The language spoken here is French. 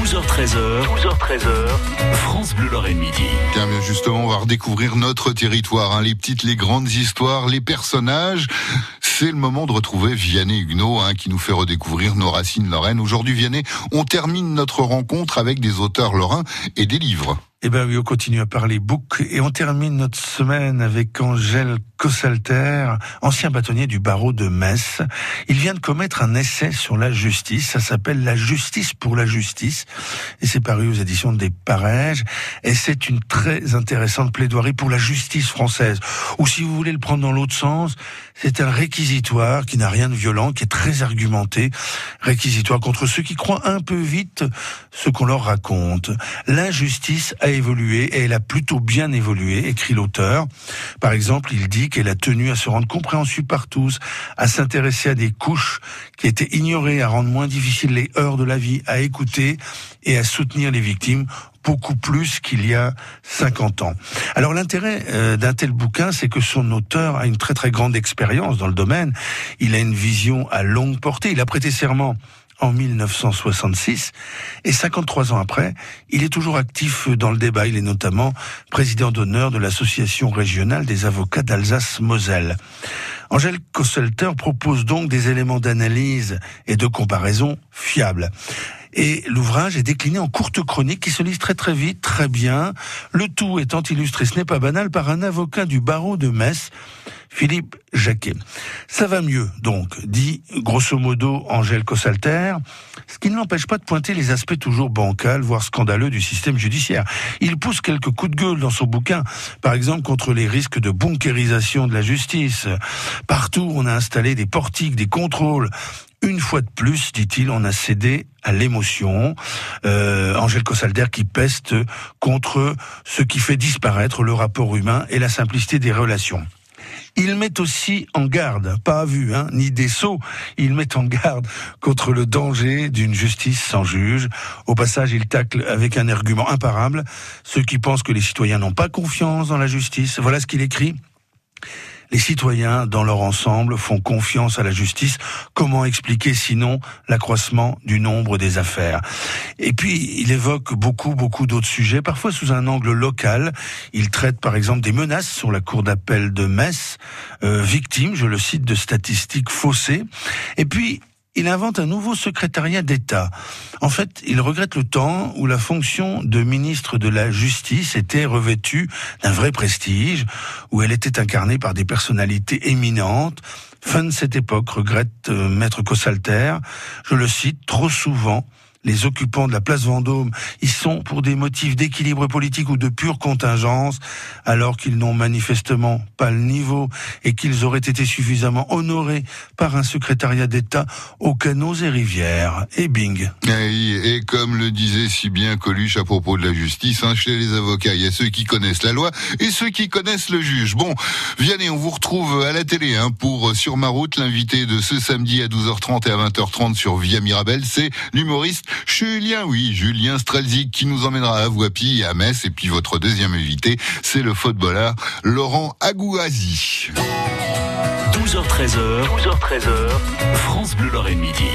12h13h, 12h13h, France Bleu Lorraine Midi. Bien, bien justement, on va redécouvrir notre territoire, hein, les petites, les grandes histoires, les personnages. C'est le moment de retrouver Vianney Huguenot, hein, qui nous fait redécouvrir nos racines lorraines. Aujourd'hui, Vianney, on termine notre rencontre avec des auteurs lorrains et des livres. Eh ben oui, on continue à parler book et on termine notre semaine avec Angèle Cossalter, ancien bâtonnier du barreau de Metz. Il vient de commettre un essai sur la justice. Ça s'appelle La justice pour la justice et c'est paru aux éditions des Parèges. Et c'est une très intéressante plaidoirie pour la justice française. Ou si vous voulez le prendre dans l'autre sens, c'est un réquisitoire qui n'a rien de violent, qui est très argumenté. Réquisitoire contre ceux qui croient un peu vite ce qu'on leur raconte. L'injustice évolué et elle a plutôt bien évolué, écrit l'auteur. Par exemple, il dit qu'elle a tenu à se rendre compréhensible par tous, à s'intéresser à des couches qui étaient ignorées, à rendre moins difficiles les heures de la vie, à écouter et à soutenir les victimes beaucoup plus qu'il y a 50 ans. Alors l'intérêt euh, d'un tel bouquin, c'est que son auteur a une très très grande expérience dans le domaine. Il a une vision à longue portée. Il a prêté serment en 1966 et 53 ans après, il est toujours actif dans le débat. Il est notamment président d'honneur de l'association régionale des avocats d'Alsace-Moselle. Angèle Kosselter propose donc des éléments d'analyse et de comparaison fiables. Et l'ouvrage est décliné en courtes chroniques qui se lisent très très vite, très bien. Le tout étant illustré, ce n'est pas banal, par un avocat du barreau de Metz, Philippe Jacquet. Ça va mieux, donc, dit grosso modo Angèle Cossalter, ce qui ne l'empêche pas de pointer les aspects toujours bancals, voire scandaleux du système judiciaire. Il pousse quelques coups de gueule dans son bouquin, par exemple contre les risques de bunkérisation de la justice. Partout, on a installé des portiques, des contrôles, une fois de plus, dit-il, on a cédé à l'émotion. Euh, Angèle Cossalder qui peste contre ce qui fait disparaître le rapport humain et la simplicité des relations. Il met aussi en garde, pas à vue, hein, ni des sauts, il met en garde contre le danger d'une justice sans juge. Au passage, il tacle avec un argument imparable ceux qui pensent que les citoyens n'ont pas confiance dans la justice. Voilà ce qu'il écrit. Les citoyens, dans leur ensemble, font confiance à la justice. Comment expliquer sinon l'accroissement du nombre des affaires? Et puis, il évoque beaucoup, beaucoup d'autres sujets, parfois sous un angle local. Il traite par exemple des menaces sur la cour d'appel de Metz, euh, victime, je le cite, de statistiques faussées. Et puis, il invente un nouveau secrétariat d'État. En fait, il regrette le temps où la fonction de ministre de la Justice était revêtue d'un vrai prestige, où elle était incarnée par des personnalités éminentes. Fin de cette époque, regrette euh, Maître Cossalter. Je le cite, trop souvent, les occupants de la place Vendôme y sont pour des motifs d'équilibre politique ou de pure contingence, alors qu'ils n'ont manifestement pas le niveau et qu'ils auraient été suffisamment honorés par un secrétariat d'État aux canaux et rivières. Et bing. Et, comme le disait si bien Coluche à propos de la justice, hein, chez les avocats, il y a ceux qui connaissent la loi et ceux qui connaissent le juge. Bon, Vianney, on vous retrouve à la télé hein, pour Sur ma route, l'invité de ce samedi à 12h30 et à 20h30 sur Via Mirabel, c'est l'humoriste Julien, oui, Julien Strelzik qui nous emmènera à Voipy et à Metz. Et puis votre deuxième invité, c'est le footballeur Laurent Agouazi. 12h13h, 12h13h, France Bleu Lorraine Midi.